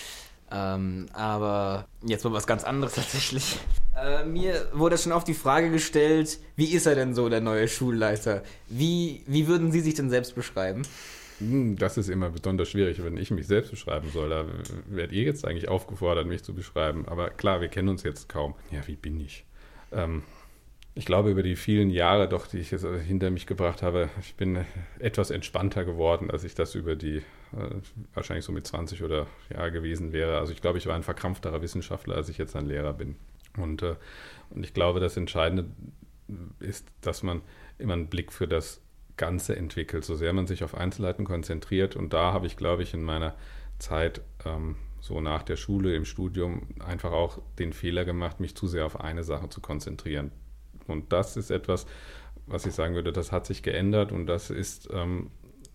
Ähm, aber jetzt mal was ganz anderes (laughs) tatsächlich. Äh, mir wurde schon oft die Frage gestellt, wie ist er denn so, der neue Schulleiter? Wie, wie würden Sie sich denn selbst beschreiben? Hm, das ist immer besonders schwierig, wenn ich mich selbst beschreiben soll. Da werdet ihr jetzt eigentlich aufgefordert, mich zu beschreiben. Aber klar, wir kennen uns jetzt kaum. Ja, wie bin ich? Ähm, ich glaube, über die vielen Jahre, doch, die ich jetzt hinter mich gebracht habe, ich bin etwas entspannter geworden, als ich das über die, äh, wahrscheinlich so mit 20 oder ja gewesen wäre. Also ich glaube, ich war ein verkrampfterer Wissenschaftler, als ich jetzt ein Lehrer bin. Und, äh, und ich glaube, das Entscheidende ist, dass man immer einen Blick für das Ganze entwickelt, so sehr man sich auf Einzelheiten konzentriert. Und da habe ich, glaube ich, in meiner Zeit ähm, so nach der Schule im Studium einfach auch den Fehler gemacht, mich zu sehr auf eine Sache zu konzentrieren. Und das ist etwas, was ich sagen würde, das hat sich geändert und das ist, ähm,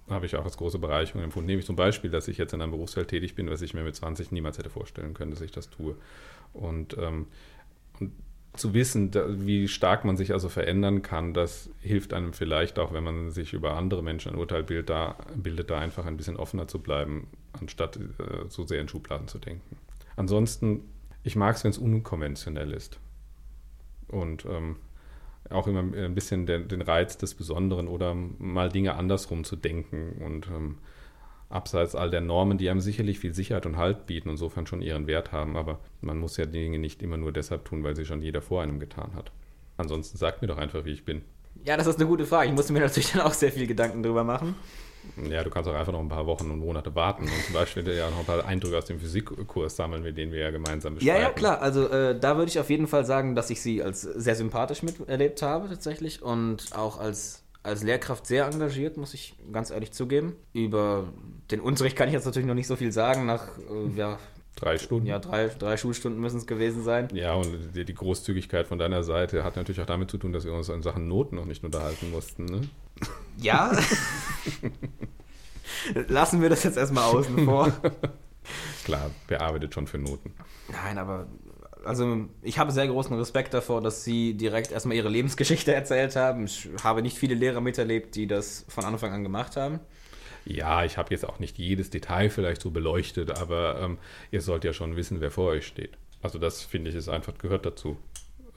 habe ich auch als große Bereicherung empfunden. Nämlich zum Beispiel, dass ich jetzt in einem Berufsfeld tätig bin, was ich mir mit 20 niemals hätte vorstellen können, dass ich das tue. Und, ähm, und zu wissen, wie stark man sich also verändern kann, das hilft einem vielleicht auch, wenn man sich über andere Menschen ein Urteil bildet, da, bildet, da einfach ein bisschen offener zu bleiben, anstatt äh, so sehr in Schubladen zu denken. Ansonsten, ich mag es, wenn es unkonventionell ist. Und ähm, auch immer ein bisschen den, den, Reiz des Besonderen oder mal Dinge andersrum zu denken und ähm, abseits all der Normen, die einem sicherlich viel Sicherheit und Halt bieten, insofern schon ihren Wert haben, aber man muss ja Dinge nicht immer nur deshalb tun, weil sie schon jeder vor einem getan hat. Ansonsten sagt mir doch einfach, wie ich bin. Ja, das ist eine gute Frage. Ich musste mir natürlich dann auch sehr viel Gedanken drüber machen. Ja, du kannst auch einfach noch ein paar Wochen und Monate warten und zum Beispiel ja noch ein paar Eindrücke aus dem Physikkurs sammeln, mit denen wir ja gemeinsam beschreiben. Ja, ja, klar. Also äh, da würde ich auf jeden Fall sagen, dass ich sie als sehr sympathisch miterlebt habe tatsächlich und auch als als Lehrkraft sehr engagiert, muss ich ganz ehrlich zugeben. Über den Unterricht kann ich jetzt natürlich noch nicht so viel sagen, nach äh, ja, Drei Stunden? Ja, drei, drei Schulstunden müssen es gewesen sein. Ja, und die, die, Großzügigkeit von deiner Seite hat natürlich auch damit zu tun, dass wir uns in Sachen Noten noch nicht unterhalten mussten. Ne? Ja. (laughs) Lassen wir das jetzt erstmal außen vor. Klar, wer arbeitet schon für Noten? Nein, aber also ich habe sehr großen Respekt davor, dass Sie direkt erstmal Ihre Lebensgeschichte (laughs) erzählt haben. Ich habe nicht viele Lehrer miterlebt, die das von Anfang an gemacht haben. Ja, ich habe jetzt auch nicht jedes Detail vielleicht so beleuchtet, aber ähm, ihr sollt ja schon wissen, wer vor euch steht. Also das finde ich ist einfach gehört dazu.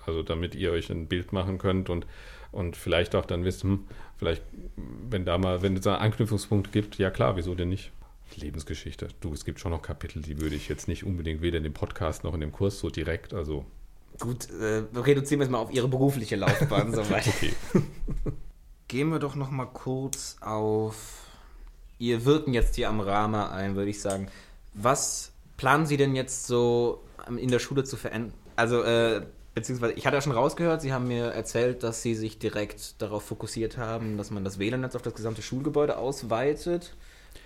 Also damit ihr euch ein Bild machen könnt und, und vielleicht auch dann wisst, hm, vielleicht, wenn da mal, wenn es einen Anknüpfungspunkt gibt, ja klar, wieso denn nicht? Lebensgeschichte. Du, es gibt schon noch Kapitel, die würde ich jetzt nicht unbedingt weder in dem Podcast noch in dem Kurs so direkt, also Gut, äh, reduzieren wir es mal auf Ihre berufliche Laufbahn soweit. (laughs) Okay. (laughs) Gehen wir doch noch mal kurz auf Ihr Wirken jetzt hier am Rama ein, würde ich sagen. Was planen Sie denn jetzt so in der Schule zu verändern? Also, äh, beziehungsweise, ich hatte ja schon rausgehört, Sie haben mir erzählt, dass Sie sich direkt darauf fokussiert haben, dass man das WLAN-Netz auf das gesamte Schulgebäude ausweitet.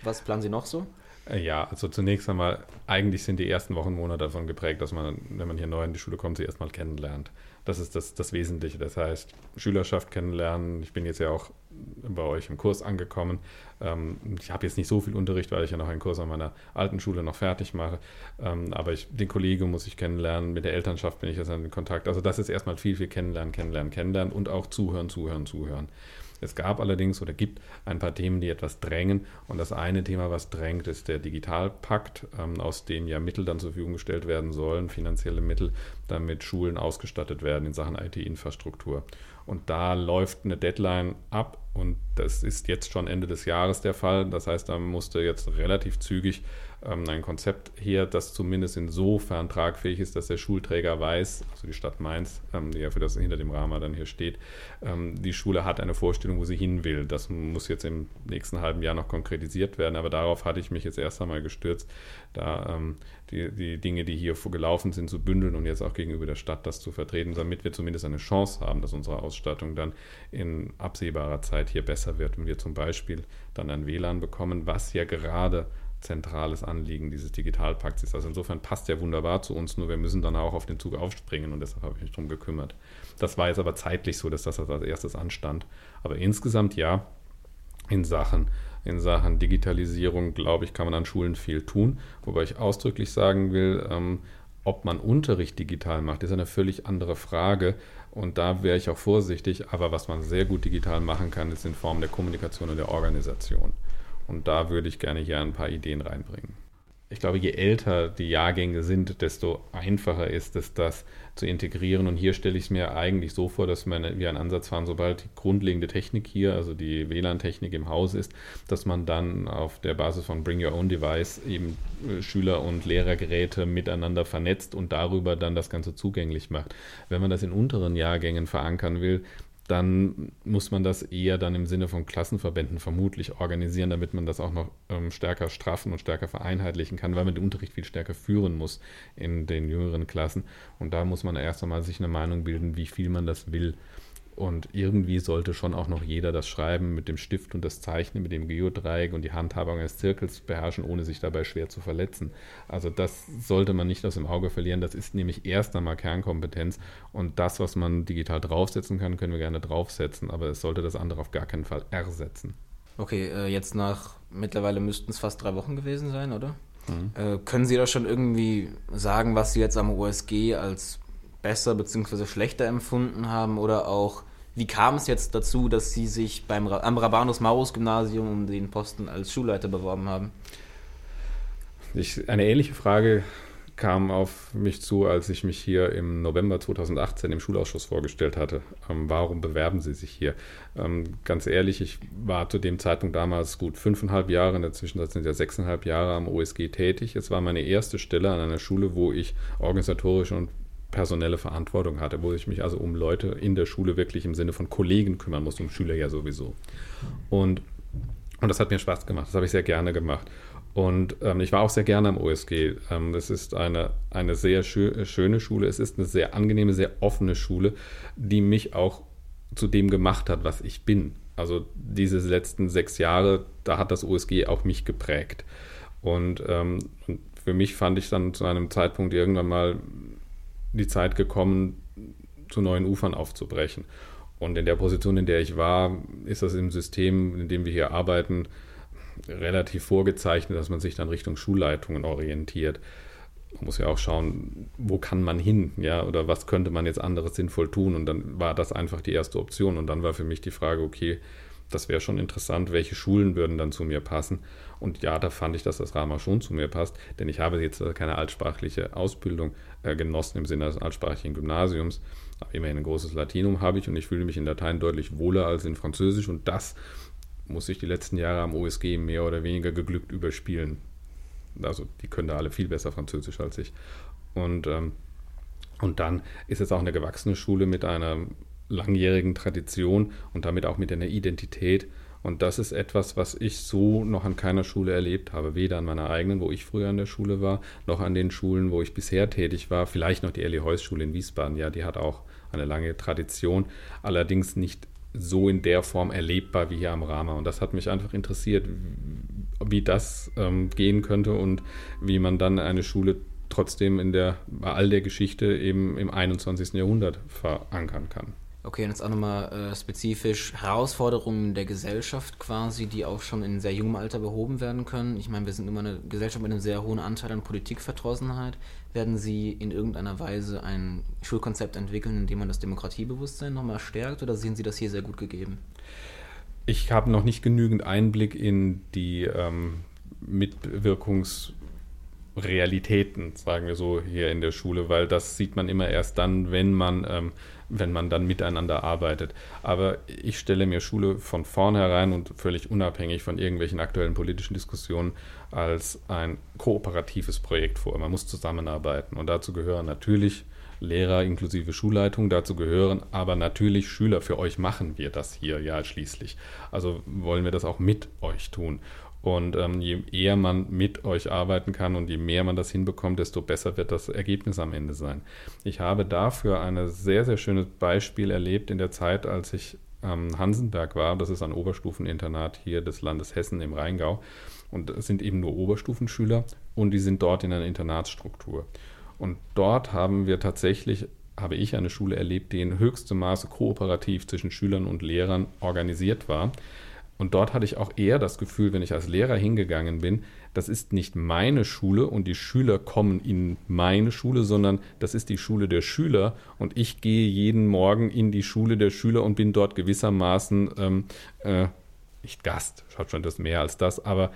Was planen Sie noch so? Äh, ja, also zunächst einmal, eigentlich sind die ersten Wochen, Monate davon geprägt, dass man, wenn man hier neu in die Schule kommt, sie erstmal kennenlernt. Das ist das, das Wesentliche. Das heißt, Schülerschaft kennenlernen. Ich bin jetzt ja auch bei euch im Kurs angekommen. Ähm, ich habe jetzt nicht so viel Unterricht, weil ich ja noch einen Kurs an meiner alten Schule noch fertig mache. Ähm, aber ich, den Kollegen muss ich kennenlernen. Mit der Elternschaft bin ich jetzt in Kontakt. Also das ist erstmal viel, viel kennenlernen, kennenlernen, kennenlernen und auch zuhören, zuhören, zuhören. Es gab allerdings oder gibt ein paar Themen, die etwas drängen. Und das eine Thema, was drängt, ist der Digitalpakt, ähm, aus dem ja Mittel dann zur Verfügung gestellt werden sollen, finanzielle Mittel, damit Schulen ausgestattet werden in Sachen IT-Infrastruktur. Und da läuft eine Deadline ab und das ist jetzt schon Ende des Jahres der Fall. Das heißt, da musste jetzt relativ zügig ähm, ein Konzept her, das zumindest insofern tragfähig ist, dass der Schulträger weiß, also die Stadt Mainz, ähm, die ja für das hinter dem Rahmen dann hier steht, ähm, die Schule hat eine Vorstellung, wo sie hin will. Das muss jetzt im nächsten halben Jahr noch konkretisiert werden, aber darauf hatte ich mich jetzt erst einmal gestürzt, da die, die Dinge, die hier gelaufen sind, zu bündeln und jetzt auch gegenüber der Stadt das zu vertreten, damit wir zumindest eine Chance haben, dass unsere Ausstattung dann in absehbarer Zeit hier besser wird, wenn wir zum Beispiel dann ein WLAN bekommen, was ja gerade zentrales Anliegen dieses Digitalpakts ist. Also insofern passt der wunderbar zu uns, nur wir müssen dann auch auf den Zug aufspringen und deshalb habe ich mich darum gekümmert. Das war jetzt aber zeitlich so, dass das als erstes anstand. Aber insgesamt ja, in Sachen, in Sachen Digitalisierung, glaube ich, kann man an Schulen viel tun. Wobei ich ausdrücklich sagen will, ähm, ob man Unterricht digital macht, ist eine völlig andere Frage. Und da wäre ich auch vorsichtig. Aber was man sehr gut digital machen kann, ist in Form der Kommunikation und der Organisation. Und da würde ich gerne hier ein paar Ideen reinbringen. Ich glaube, je älter die Jahrgänge sind, desto einfacher ist es, das zu integrieren. Und hier stelle ich es mir eigentlich so vor, dass wir einen Ansatz fahren, sobald die grundlegende Technik hier, also die WLAN-Technik im Haus ist, dass man dann auf der Basis von Bring Your Own Device eben äh, Schüler- und Lehrergeräte miteinander vernetzt und darüber dann das Ganze zugänglich macht. Wenn man das in unteren Jahrgängen verankern will, dann muss man das eher dann im Sinne von Klassenverbänden vermutlich organisieren, damit man das auch noch ähm, stärker straffen und stärker vereinheitlichen kann, weil man den Unterricht viel stärker führen muss in den jüngeren Klassen. Und da muss man erst einmal sich eine Meinung bilden, wie viel man das will. Und irgendwie sollte schon auch noch jeder das Schreiben mit dem Stift und das Zeichnen mit dem Geodreieck und die Handhabung eines Zirkels beherrschen, ohne sich dabei schwer zu verletzen. Also das sollte man nicht aus dem Auge verlieren. Das ist nämlich erst einmal Kernkompetenz. Und das, was man digital draufsetzen kann, können wir gerne draufsetzen. Aber es sollte das andere auf gar keinen Fall ersetzen. Okay, äh, jetzt nach mittlerweile müssten es fast drei Wochen gewesen sein, oder? Mhm. Äh, können Sie da schon irgendwie sagen, was Sie jetzt am OSG als besser bzw. schlechter empfunden haben oder auch wie kam es jetzt dazu, dass Sie sich beim, am Rabanus-Maurus-Gymnasium um den Posten als Schulleiter beworben haben? Ich, eine ähnliche Frage kam auf mich zu, als ich mich hier im November 2018 im Schulausschuss vorgestellt hatte. Ähm, warum bewerben Sie sich hier? Ähm, ganz ehrlich, ich war zu dem Zeitpunkt damals gut fünfeinhalb Jahre, in der Zwischenzeit sind ja sechseinhalb Jahre am OSG tätig. Es war meine erste Stelle an einer Schule, wo ich organisatorisch und personelle Verantwortung hatte, wo ich mich also um Leute in der Schule wirklich im Sinne von Kollegen kümmern muss, um Schüler ja sowieso. Und, und das hat mir Spaß gemacht, das habe ich sehr gerne gemacht. Und ähm, ich war auch sehr gerne am OSG. Ähm, es ist eine, eine sehr schö schöne Schule, es ist eine sehr angenehme, sehr offene Schule, die mich auch zu dem gemacht hat, was ich bin. Also diese letzten sechs Jahre, da hat das OSG auch mich geprägt. Und, ähm, und für mich fand ich dann zu einem Zeitpunkt irgendwann mal die Zeit gekommen, zu neuen Ufern aufzubrechen. Und in der Position, in der ich war, ist das im System, in dem wir hier arbeiten, relativ vorgezeichnet, dass man sich dann Richtung Schulleitungen orientiert. Man muss ja auch schauen, wo kann man hin, ja, oder was könnte man jetzt anderes sinnvoll tun. Und dann war das einfach die erste Option. Und dann war für mich die Frage, okay, das wäre schon interessant, welche Schulen würden dann zu mir passen. Und ja, da fand ich, dass das Rama schon zu mir passt, denn ich habe jetzt keine altsprachliche Ausbildung äh, genossen im Sinne des altsprachigen Gymnasiums. Aber immerhin ein großes Latinum habe ich und ich fühle mich in Latein deutlich wohler als in Französisch und das muss ich die letzten Jahre am OSG mehr oder weniger geglückt überspielen. Also die können da alle viel besser Französisch als ich. Und ähm, Und dann ist es auch eine gewachsene Schule mit einer langjährigen Tradition und damit auch mit einer Identität. Und das ist etwas, was ich so noch an keiner Schule erlebt habe. Weder an meiner eigenen, wo ich früher an der Schule war, noch an den Schulen, wo ich bisher tätig war. Vielleicht noch die Elli Heuss Schule in Wiesbaden. Ja, die hat auch eine lange Tradition. Allerdings nicht so in der Form erlebbar wie hier am Rama. Und das hat mich einfach interessiert, wie das ähm, gehen könnte und wie man dann eine Schule trotzdem in der, bei all der Geschichte eben im 21. Jahrhundert verankern kann. Okay, und jetzt auch nochmal äh, spezifisch Herausforderungen der Gesellschaft quasi, die auch schon in sehr jungem Alter behoben werden können. Ich meine, wir sind immer eine Gesellschaft mit einem sehr hohen Anteil an Politikverdrossenheit. Werden Sie in irgendeiner Weise ein Schulkonzept entwickeln, in dem man das Demokratiebewusstsein nochmal stärkt oder sehen Sie das hier sehr gut gegeben? Ich habe noch nicht genügend Einblick in die ähm, Mitwirkungs- Realitäten, sagen wir so, hier in der Schule, weil das sieht man immer erst dann, wenn man, ähm, wenn man dann miteinander arbeitet. Aber ich stelle mir Schule von vornherein und völlig unabhängig von irgendwelchen aktuellen politischen Diskussionen als ein kooperatives Projekt vor. Man muss zusammenarbeiten und dazu gehören natürlich Lehrer inklusive Schulleitung, dazu gehören aber natürlich Schüler. Für euch machen wir das hier ja schließlich. Also wollen wir das auch mit euch tun. Und ähm, je eher man mit euch arbeiten kann und je mehr man das hinbekommt, desto besser wird das Ergebnis am Ende sein. Ich habe dafür ein sehr, sehr schönes Beispiel erlebt in der Zeit, als ich am ähm, Hansenberg war. Das ist ein Oberstufeninternat hier des Landes Hessen im Rheingau. Und es sind eben nur Oberstufenschüler und die sind dort in einer Internatsstruktur. Und dort haben wir tatsächlich habe ich eine Schule erlebt, die in höchstem Maße kooperativ zwischen Schülern und Lehrern organisiert war. Und dort hatte ich auch eher das Gefühl, wenn ich als Lehrer hingegangen bin, das ist nicht meine Schule und die Schüler kommen in meine Schule, sondern das ist die Schule der Schüler. Und ich gehe jeden Morgen in die Schule der Schüler und bin dort gewissermaßen ähm, äh, nicht Gast, schaut schon das mehr als das, aber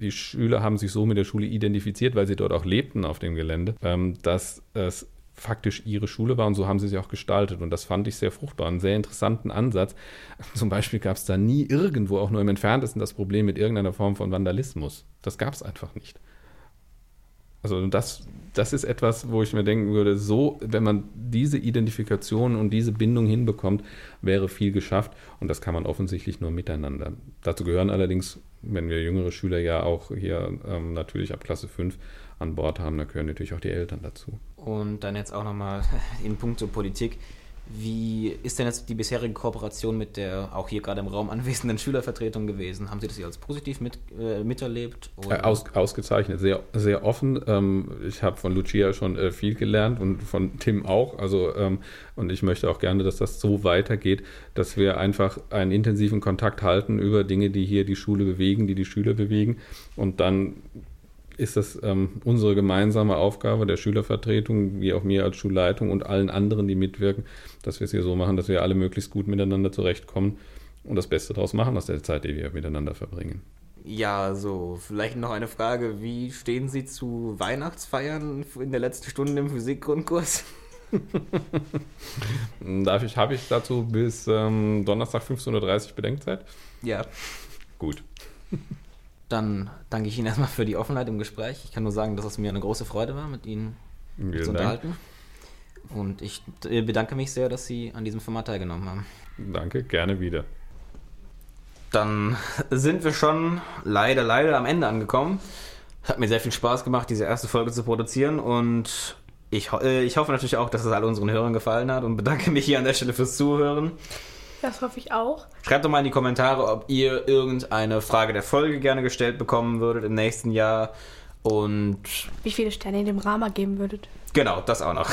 die Schüler haben sich so mit der Schule identifiziert, weil sie dort auch lebten auf dem Gelände, ähm, dass es faktisch ihre Schule war und so haben sie sie auch gestaltet. Und das fand ich sehr fruchtbar, einen sehr interessanten Ansatz. (laughs) Zum Beispiel gab es da nie irgendwo, auch nur im Entferntesten, das Problem mit irgendeiner Form von Vandalismus. Das gab es einfach nicht. Also das, das ist etwas, wo ich mir denken würde, so, wenn man diese Identifikation und diese Bindung hinbekommt, wäre viel geschafft. Und das kann man offensichtlich nur miteinander. Dazu gehören allerdings, wenn wir jüngere Schüler ja auch hier ähm, natürlich ab Klasse 5 an Bord haben, da gehören natürlich auch die Eltern dazu. Und dann jetzt auch nochmal (laughs) in puncto Politik. Wie ist denn jetzt die bisherige Kooperation mit der auch hier gerade im Raum anwesenden Schülervertretung gewesen? Haben Sie das hier als positiv mit, äh, miterlebt? Äh, aus, ausgezeichnet, sehr, sehr offen. Ähm, ich habe von Lucia schon äh, viel gelernt und von Tim auch. Also, ähm, und ich möchte auch gerne, dass das so weitergeht, dass wir einfach einen intensiven Kontakt halten über Dinge, die hier die Schule bewegen, die die Schüler bewegen. Und dann ist das ähm, unsere gemeinsame Aufgabe der Schülervertretung, wie auch mir als Schulleitung und allen anderen, die mitwirken, dass wir es hier so machen, dass wir alle möglichst gut miteinander zurechtkommen und das Beste daraus machen aus der Zeit, die wir miteinander verbringen. Ja, so, vielleicht noch eine Frage. Wie stehen Sie zu Weihnachtsfeiern in der letzten Stunde im Physikgrundkurs? (laughs) Darf ich, habe ich dazu bis ähm, Donnerstag 15.30 Uhr Bedenkzeit? Ja. Gut. Dann danke ich Ihnen erstmal für die Offenheit im Gespräch. Ich kann nur sagen, dass es mir eine große Freude war, mit Ihnen Vielen zu unterhalten. Dank. Und ich bedanke mich sehr, dass Sie an diesem Format teilgenommen haben. Danke, gerne wieder. Dann sind wir schon leider, leider am Ende angekommen. Hat mir sehr viel Spaß gemacht, diese erste Folge zu produzieren und ich, äh, ich hoffe natürlich auch, dass es all unseren Hörern gefallen hat und bedanke mich hier an der Stelle fürs Zuhören. Das hoffe ich auch. Schreibt doch mal in die Kommentare, ob ihr irgendeine Frage der Folge gerne gestellt bekommen würdet im nächsten Jahr und wie viele Sterne ihr dem Rama geben würdet. Genau, das auch noch.